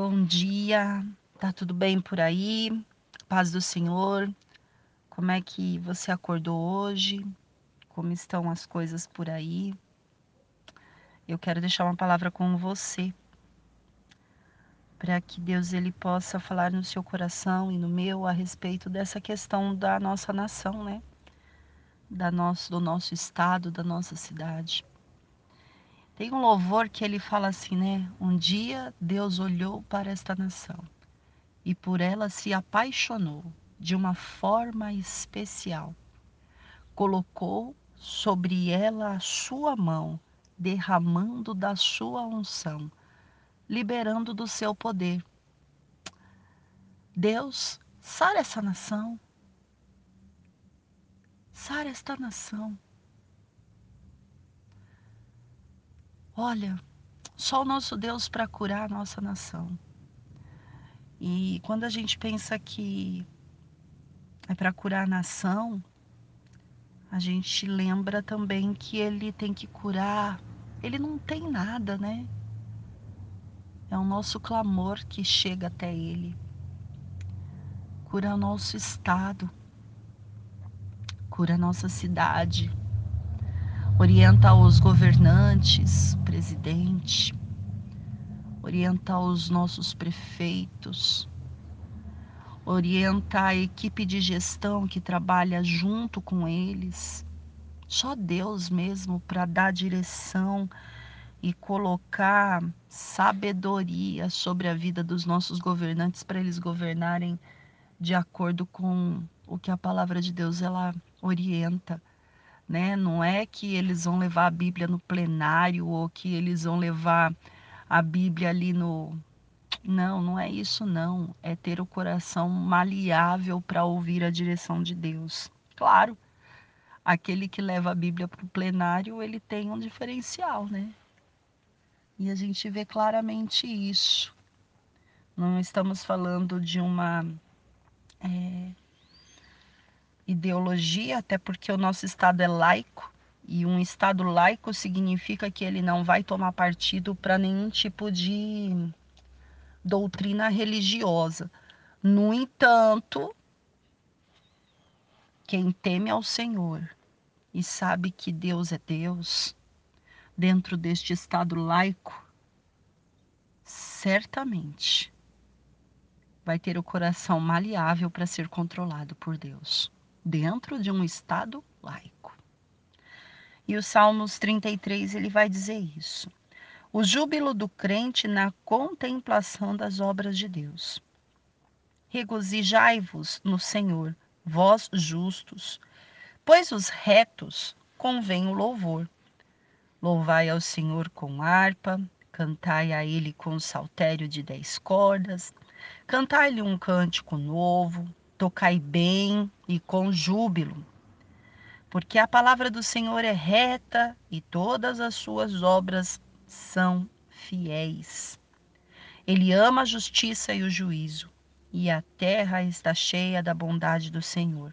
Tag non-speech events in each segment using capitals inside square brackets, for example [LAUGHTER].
Bom dia, tá tudo bem por aí? Paz do Senhor. Como é que você acordou hoje? Como estão as coisas por aí? Eu quero deixar uma palavra com você para que Deus ele possa falar no seu coração e no meu a respeito dessa questão da nossa nação, né? Da nosso, do nosso estado, da nossa cidade. Tem um louvor que ele fala assim, né? Um dia Deus olhou para esta nação e por ela se apaixonou de uma forma especial. Colocou sobre ela a sua mão, derramando da sua unção, liberando do seu poder. Deus, sara essa nação. Sara esta nação. Olha, só o nosso Deus para curar a nossa nação. E quando a gente pensa que é para curar a nação, a gente lembra também que ele tem que curar. Ele não tem nada, né? É o nosso clamor que chega até ele. Cura o nosso estado. Cura a nossa cidade orienta os governantes, presidente, orienta os nossos prefeitos, orienta a equipe de gestão que trabalha junto com eles. Só Deus mesmo para dar direção e colocar sabedoria sobre a vida dos nossos governantes para eles governarem de acordo com o que a palavra de Deus ela orienta né? Não é que eles vão levar a Bíblia no plenário ou que eles vão levar a Bíblia ali no não, não é isso não. É ter o coração maleável para ouvir a direção de Deus. Claro, aquele que leva a Bíblia para o plenário, ele tem um diferencial, né? E a gente vê claramente isso. Não estamos falando de uma é, ideologia, até porque o nosso Estado é laico, e um Estado laico significa que ele não vai tomar partido para nenhum tipo de doutrina religiosa. No entanto, quem teme ao Senhor e sabe que Deus é Deus, dentro deste Estado laico, certamente vai ter o coração maleável para ser controlado por Deus dentro de um Estado laico. E o Salmos 33 ele vai dizer isso. O júbilo do crente na contemplação das obras de Deus. Regozijai-vos no Senhor, vós justos, pois os retos convém o louvor. Louvai ao Senhor com harpa, cantai a ele com saltério de dez cordas, cantai-lhe um cântico novo, tocai bem e com júbilo. Porque a palavra do Senhor é reta e todas as suas obras são fiéis. Ele ama a justiça e o juízo, e a terra está cheia da bondade do Senhor.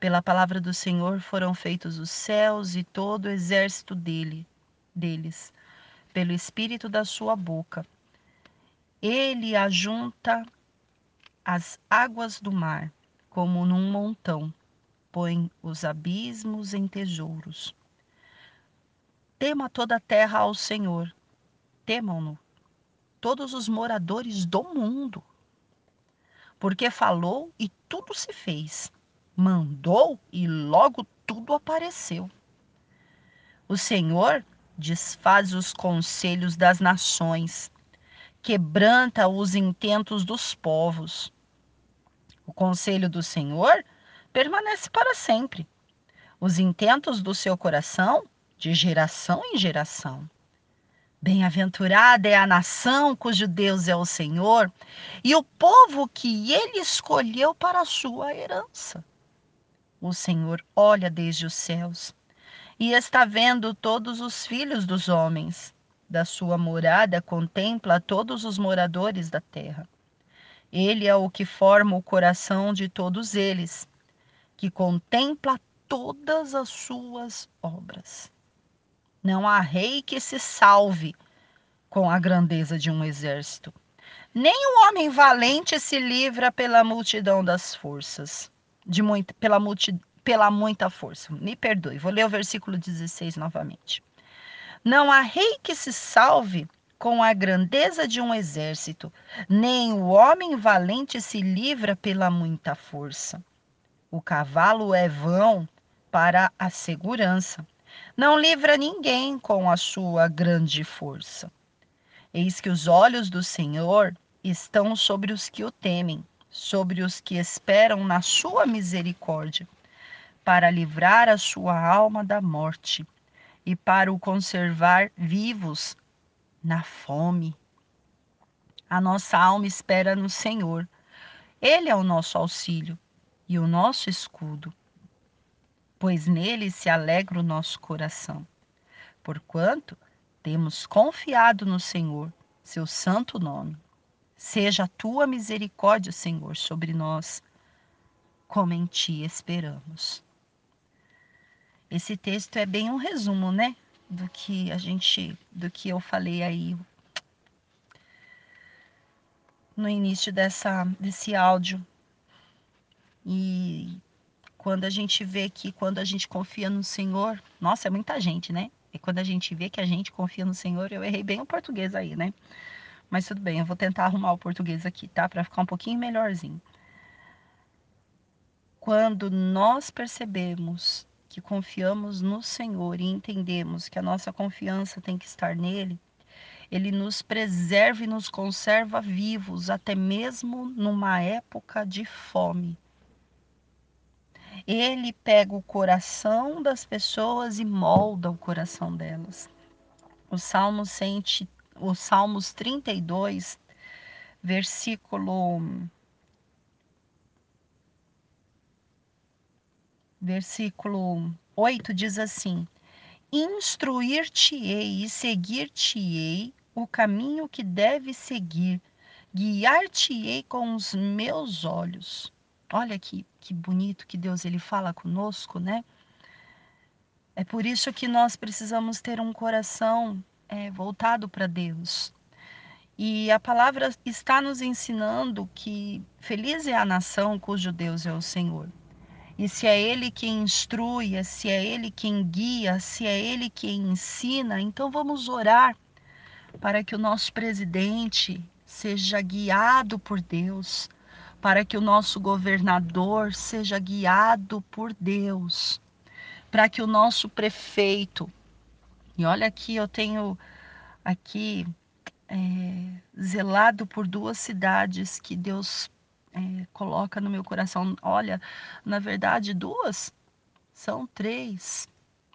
Pela palavra do Senhor foram feitos os céus e todo o exército dele, deles, pelo espírito da sua boca. Ele ajunta as águas do mar, como num montão, põe os abismos em tesouros. Tema toda a terra ao Senhor, temam-no todos os moradores do mundo. Porque falou e tudo se fez, mandou e logo tudo apareceu. O Senhor desfaz os conselhos das nações, quebranta os intentos dos povos. O conselho do Senhor permanece para sempre. Os intentos do seu coração, de geração em geração. Bem-aventurada é a nação cujo Deus é o Senhor e o povo que ele escolheu para a sua herança. O Senhor olha desde os céus e está vendo todos os filhos dos homens. Da sua morada contempla todos os moradores da terra. Ele é o que forma o coração de todos eles, que contempla todas as suas obras. Não há rei que se salve com a grandeza de um exército. Nem o homem valente se livra pela multidão das forças, de muito, pela, multi, pela muita força. Me perdoe, vou ler o versículo 16 novamente. Não há rei que se salve com a grandeza de um exército, nem o homem valente se livra pela muita força. O cavalo é vão para a segurança. Não livra ninguém com a sua grande força. Eis que os olhos do Senhor estão sobre os que o temem, sobre os que esperam na sua misericórdia, para livrar a sua alma da morte e para o conservar vivos na fome. A nossa alma espera no Senhor. Ele é o nosso auxílio e o nosso escudo, pois nele se alegra o nosso coração. Porquanto temos confiado no Senhor, seu santo nome. Seja a tua misericórdia, Senhor, sobre nós, como em ti esperamos. Esse texto é bem um resumo, né, do que a gente, do que eu falei aí no início dessa desse áudio e quando a gente vê que quando a gente confia no Senhor, nossa, é muita gente, né? E quando a gente vê que a gente confia no Senhor, eu errei bem o português aí, né? Mas tudo bem, eu vou tentar arrumar o português aqui, tá? Para ficar um pouquinho melhorzinho. Quando nós percebemos que confiamos no Senhor e entendemos que a nossa confiança tem que estar nele, ele nos preserva e nos conserva vivos, até mesmo numa época de fome. Ele pega o coração das pessoas e molda o coração delas. O Salmo, sente, o Salmos 32, versículo versículo 8 diz assim: Instruir-te-ei e seguir-te-ei o caminho que deve seguir, guiar-te-ei com os meus olhos. Olha que, que bonito que Deus ele fala conosco, né? É por isso que nós precisamos ter um coração é, voltado para Deus. E a palavra está nos ensinando que feliz é a nação cujo Deus é o Senhor. E se é Ele quem instrui, se é Ele quem guia, se é Ele quem ensina, então vamos orar para que o nosso presidente seja guiado por Deus, para que o nosso governador seja guiado por Deus, para que o nosso prefeito, e olha aqui, eu tenho aqui é, zelado por duas cidades que Deus é, coloca no meu coração. Olha, na verdade, duas, são três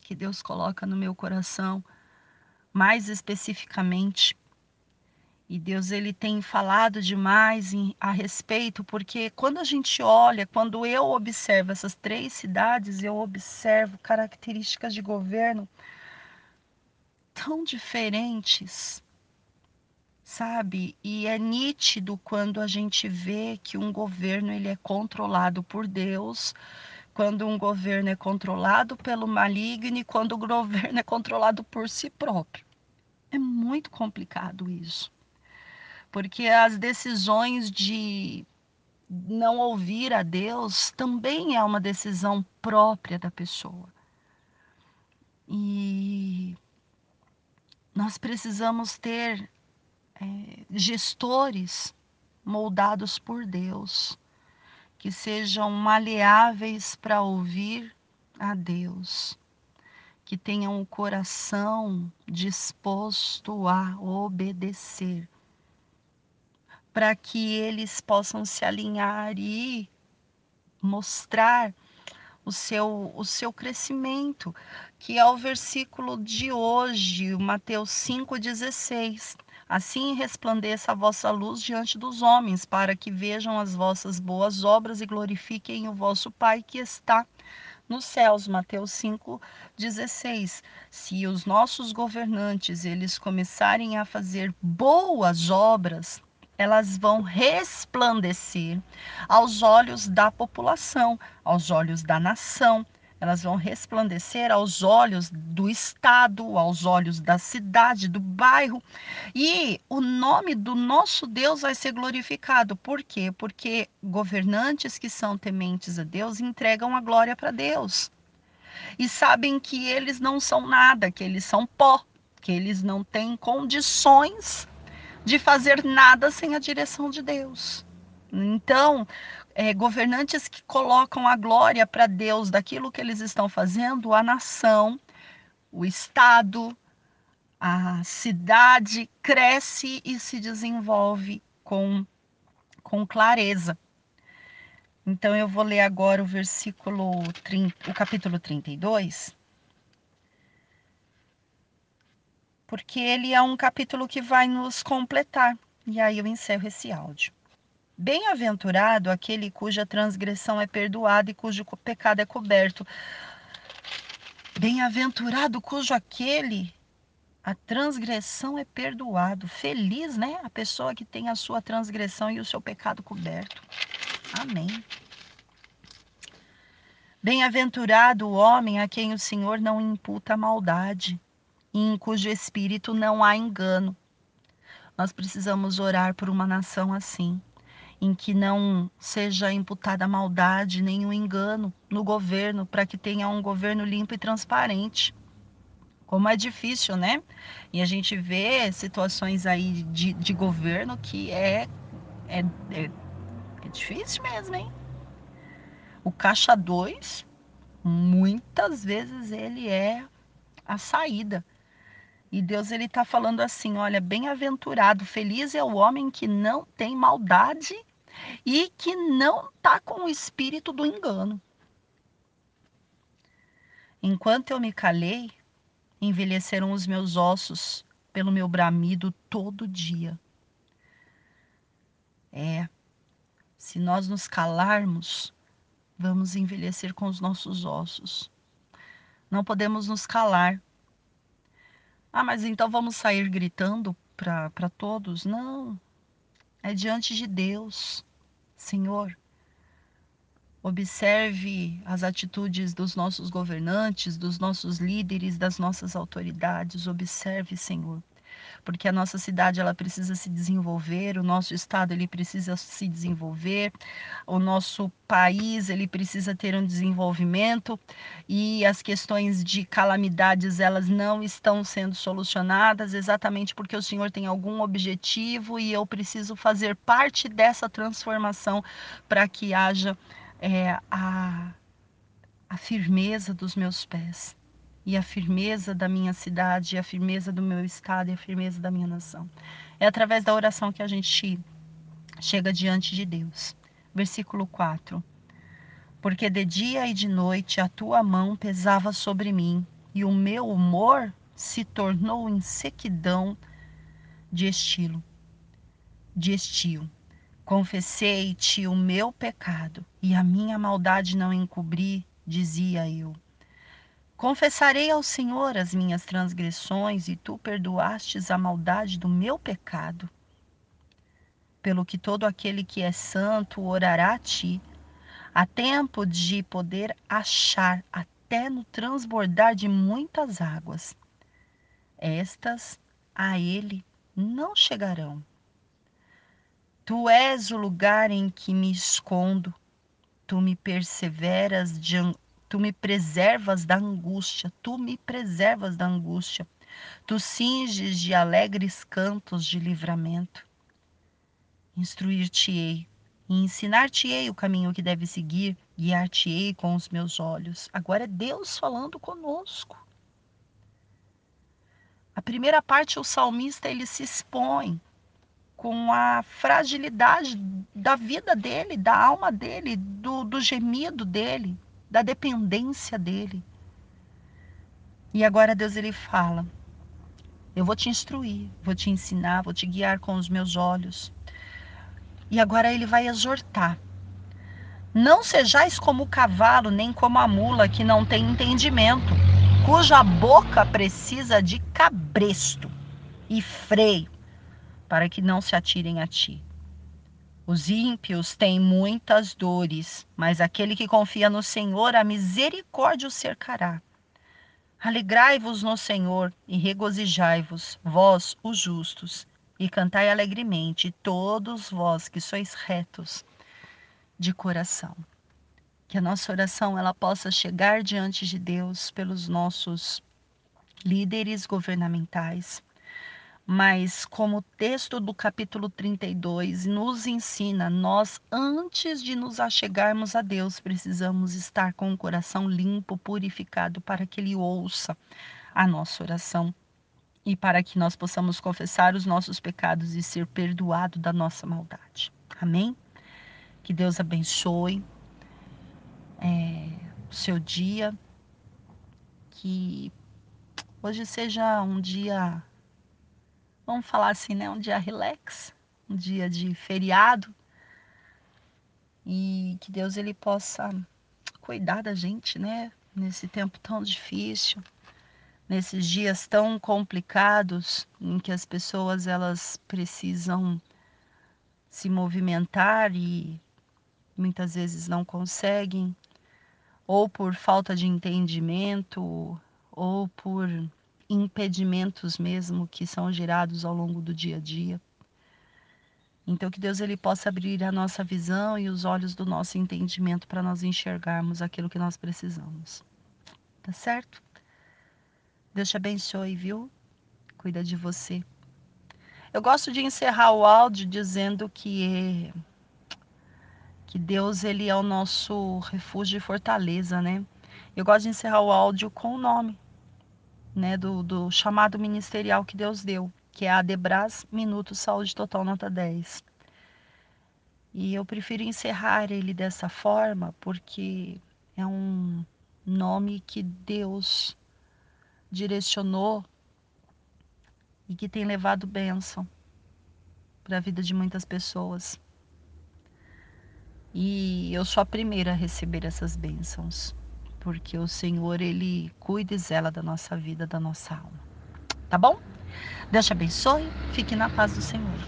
que Deus coloca no meu coração, mais especificamente e Deus ele tem falado demais em, a respeito, porque quando a gente olha, quando eu observo essas três cidades, eu observo características de governo tão diferentes, sabe? E é nítido quando a gente vê que um governo ele é controlado por Deus, quando um governo é controlado pelo maligno e quando o [LAUGHS] governo é controlado por si próprio. É muito complicado isso porque as decisões de não ouvir a Deus também é uma decisão própria da pessoa. E nós precisamos ter é, gestores moldados por Deus, que sejam maleáveis para ouvir a Deus, que tenham o coração disposto a obedecer para que eles possam se alinhar e mostrar o seu, o seu crescimento, que é o versículo de hoje, Mateus 5,16. Assim resplandeça a vossa luz diante dos homens, para que vejam as vossas boas obras e glorifiquem o vosso Pai que está nos céus. Mateus 5,16. Se os nossos governantes eles começarem a fazer boas obras, elas vão resplandecer aos olhos da população, aos olhos da nação. Elas vão resplandecer aos olhos do Estado, aos olhos da cidade, do bairro, e o nome do nosso Deus vai ser glorificado. Por quê? Porque governantes que são tementes a Deus entregam a glória para Deus e sabem que eles não são nada, que eles são pó, que eles não têm condições de fazer nada sem a direção de Deus. Então, é, governantes que colocam a glória para Deus daquilo que eles estão fazendo, a nação, o Estado, a cidade cresce e se desenvolve com, com clareza. Então eu vou ler agora o versículo 30, o capítulo 32. Porque ele é um capítulo que vai nos completar. E aí eu encerro esse áudio. Bem-aventurado aquele cuja transgressão é perdoada e cujo pecado é coberto. Bem-aventurado cujo aquele a transgressão é perdoado. Feliz, né? A pessoa que tem a sua transgressão e o seu pecado coberto. Amém. Bem-aventurado o homem a quem o Senhor não imputa maldade e em cujo espírito não há engano. Nós precisamos orar por uma nação assim em que não seja imputada maldade o engano no governo, para que tenha um governo limpo e transparente. Como é difícil, né? E a gente vê situações aí de, de governo que é, é, é, é difícil mesmo, hein? O caixa 2, muitas vezes ele é a saída. E Deus ele está falando assim, olha, bem-aventurado, feliz é o homem que não tem maldade e que não está com o espírito do engano. Enquanto eu me calei, envelheceram os meus ossos pelo meu bramido todo dia. É, se nós nos calarmos, vamos envelhecer com os nossos ossos. Não podemos nos calar. Ah, mas então vamos sair gritando para todos? Não, é diante de Deus. Senhor, observe as atitudes dos nossos governantes, dos nossos líderes, das nossas autoridades. Observe, Senhor porque a nossa cidade ela precisa se desenvolver, o nosso estado ele precisa se desenvolver, o nosso país ele precisa ter um desenvolvimento e as questões de calamidades elas não estão sendo solucionadas exatamente porque o Senhor tem algum objetivo e eu preciso fazer parte dessa transformação para que haja é, a, a firmeza dos meus pés e a firmeza da minha cidade, e a firmeza do meu estado e a firmeza da minha nação. É através da oração que a gente chega diante de Deus. Versículo 4. Porque de dia e de noite a tua mão pesava sobre mim, e o meu humor se tornou em sequidão de estilo, de estio. Confessei-te o meu pecado, e a minha maldade não encobri, dizia eu. Confessarei ao Senhor as minhas transgressões e tu perdoastes a maldade do meu pecado. Pelo que todo aquele que é santo orará a ti, há tempo de poder achar até no transbordar de muitas águas. Estas a ele não chegarão. Tu és o lugar em que me escondo, tu me perseveras de, Tu me preservas da angústia, tu me preservas da angústia. Tu cinges de alegres cantos de livramento. Instruir-te-ei e ensinar-te-ei o caminho que deve seguir, guiar-te-ei com os meus olhos. Agora é Deus falando conosco. A primeira parte, o salmista ele se expõe com a fragilidade da vida dele, da alma dele, do, do gemido dele da dependência dele. E agora Deus ele fala: Eu vou te instruir, vou te ensinar, vou te guiar com os meus olhos. E agora ele vai exortar. Não sejais como o cavalo, nem como a mula que não tem entendimento, cuja boca precisa de cabresto e freio, para que não se atirem a ti. Os ímpios têm muitas dores, mas aquele que confia no Senhor, a misericórdia o cercará. Alegrai-vos no Senhor e regozijai-vos, vós, os justos, e cantai alegremente, todos vós que sois retos de coração. Que a nossa oração ela possa chegar diante de Deus pelos nossos líderes governamentais, mas como o texto do capítulo 32 nos ensina, nós antes de nos achegarmos a Deus, precisamos estar com o coração limpo, purificado para que ele ouça a nossa oração e para que nós possamos confessar os nossos pecados e ser perdoado da nossa maldade. Amém? Que Deus abençoe é, o seu dia, que hoje seja um dia vamos falar assim, né? Um dia relax, um dia de feriado. E que Deus ele possa cuidar da gente, né? Nesse tempo tão difícil, nesses dias tão complicados em que as pessoas elas precisam se movimentar e muitas vezes não conseguem, ou por falta de entendimento, ou por impedimentos mesmo que são gerados ao longo do dia a dia. Então que Deus ele possa abrir a nossa visão e os olhos do nosso entendimento para nós enxergarmos aquilo que nós precisamos. Tá certo? Deus te abençoe, viu? Cuida de você. Eu gosto de encerrar o áudio dizendo que que Deus ele é o nosso refúgio e fortaleza, né? Eu gosto de encerrar o áudio com o nome né, do, do chamado ministerial que Deus deu, que é a Debras Minuto Saúde Total Nota 10. E eu prefiro encerrar ele dessa forma porque é um nome que Deus direcionou e que tem levado bênção para a vida de muitas pessoas. E eu sou a primeira a receber essas bênçãos porque o Senhor, Ele cuida e zela da nossa vida, da nossa alma. Tá bom? Deus te abençoe, fique na paz do Senhor.